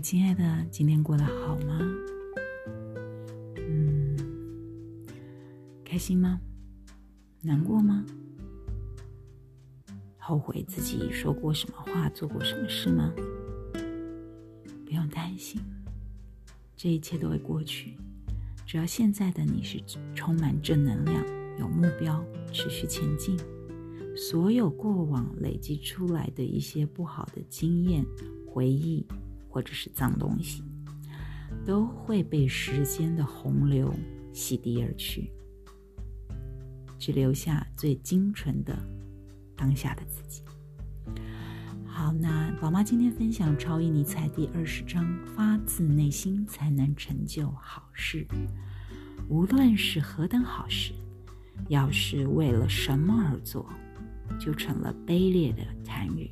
亲爱的，今天过得好吗？嗯，开心吗？难过吗？后悔自己说过什么话，做过什么事吗？不用担心，这一切都会过去。只要现在的你是充满正能量，有目标，持续前进。所有过往累积出来的一些不好的经验、回忆，或者是脏东西，都会被时间的洪流洗涤而去，只留下最精纯的当下的自己。好，那宝妈今天分享《超意尼采》第二十章：发自内心才能成就好事。无论是何等好事，要是为了什么而做。就成了卑劣的贪欲，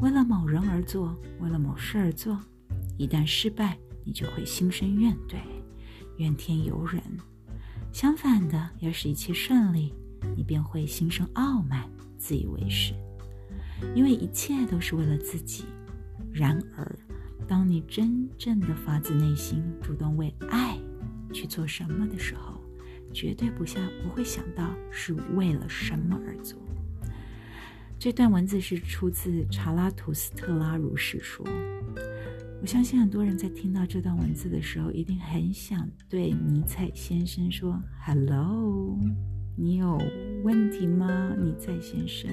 为了某人而做，为了某事而做，一旦失败，你就会心生怨怼，怨天尤人；相反的，要是一切顺利，你便会心生傲慢，自以为是，因为一切都是为了自己。然而，当你真正的发自内心，主动为爱去做什么的时候，绝对不像不会想到是为了什么而做。这段文字是出自查拉图斯特拉如是说。我相信很多人在听到这段文字的时候，一定很想对尼采先生说：“Hello，你有问题吗？尼采先生，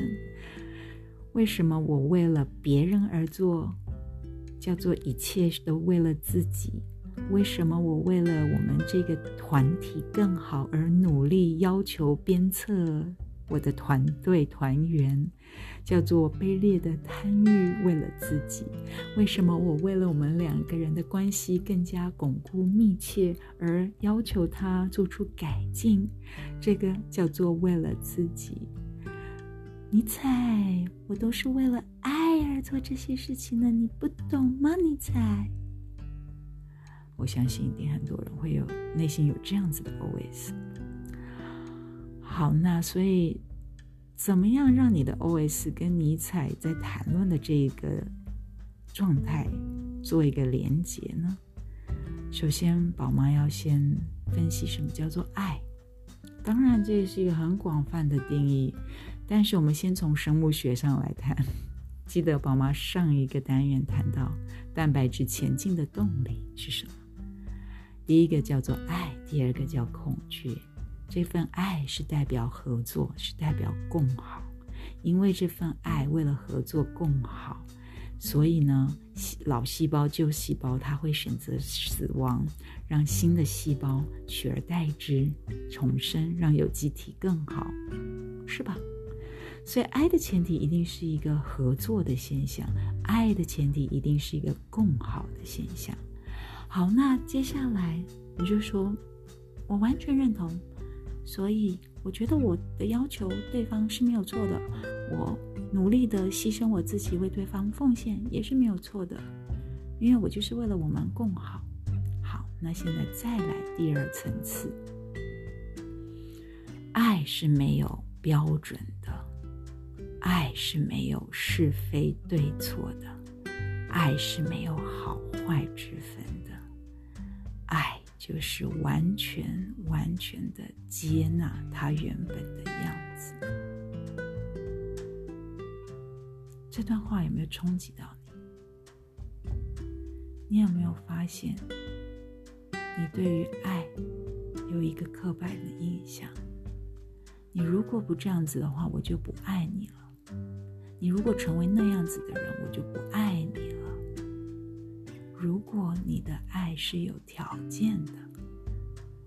为什么我为了别人而做，叫做一切都为了自己？为什么我为了我们这个团体更好而努力，要求鞭策？”我的团队团员叫做卑劣的贪欲，为了自己。为什么我为了我们两个人的关系更加巩固密切而要求他做出改进？这个叫做为了自己。尼采，我都是为了爱而做这些事情的，你不懂吗？尼采，我相信一定很多人会有内心有这样子的 OS。好，那所以，怎么样让你的 O.S. 跟尼采在谈论的这个状态做一个连接呢？首先，宝妈要先分析什么叫做爱。当然，这也是一个很广泛的定义，但是我们先从生物学上来谈。记得宝妈上一个单元谈到蛋白质前进的动力是什么？第一个叫做爱，第二个叫恐惧。这份爱是代表合作，是代表共好。因为这份爱为了合作共好，所以呢，老细胞、旧细胞，它会选择死亡，让新的细胞取而代之，重生，让有机体更好，是吧？所以，爱的前提一定是一个合作的现象，爱的前提一定是一个共好的现象。好，那接下来你就说，我完全认同。所以，我觉得我的要求对方是没有错的，我努力的牺牲我自己为对方奉献也是没有错的，因为我就是为了我们共好。好，那现在再来第二层次，爱是没有标准的，爱是没有是非对错的，爱是没有好坏之分的，爱。就是完全完全的接纳他原本的样子。这段话有没有冲击到你？你有没有发现，你对于爱有一个刻板的印象？你如果不这样子的话，我就不爱你了。你如果成为那样子的人，我就不爱你了。如果你的爱是有条件的，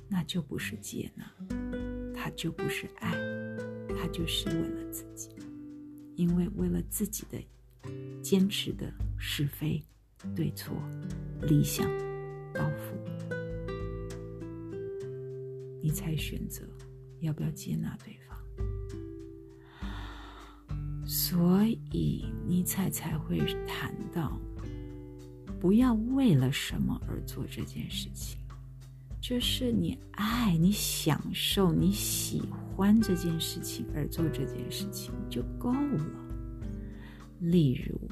那就不是接纳，它就不是爱，它就是为了自己，因为为了自己的坚持的是非、对错、理想、抱负，你才选择要不要接纳对方，所以尼采才会谈到。不要为了什么而做这件事情，就是你爱你享受你喜欢这件事情而做这件事情就够了。例如，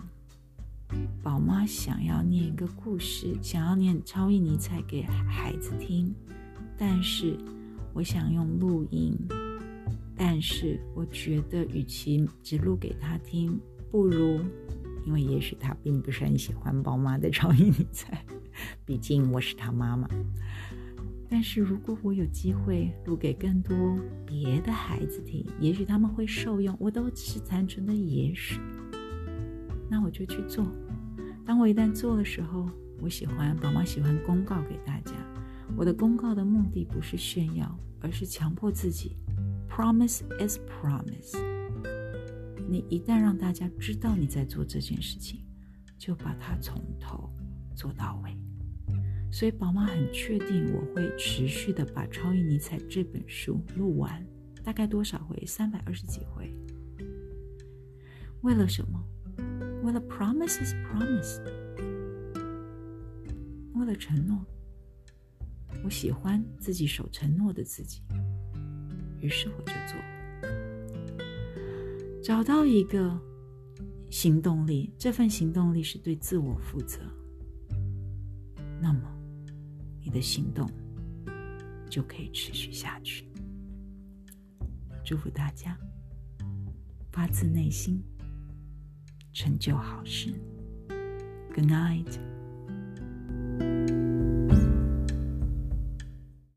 宝妈想要念一个故事，想要念超意尼采给孩子听，但是我想用录音，但是我觉得与其只录给他听，不如，因为也许他并不是很喜欢宝妈的超意尼采，毕竟我是他妈妈。但是如果我有机会录给更多别的孩子听，也许他们会受用。我都只是单纯的也许，那我就去做。当我一旦做的时候，我喜欢宝妈喜欢公告给大家。我的公告的目的不是炫耀，而是强迫自己。Promise is promise。你一旦让大家知道你在做这件事情，就把它从头做到尾。所以宝妈很确定我会持续的把《超越尼采》这本书录完，大概多少回？三百二十几回。为了什么？为了 promises promise，为了承诺，我喜欢自己守承诺的自己，于是我就做，找到一个行动力，这份行动力是对自我负责，那么你的行动就可以持续下去。祝福大家，发自内心。成就好事。Good night.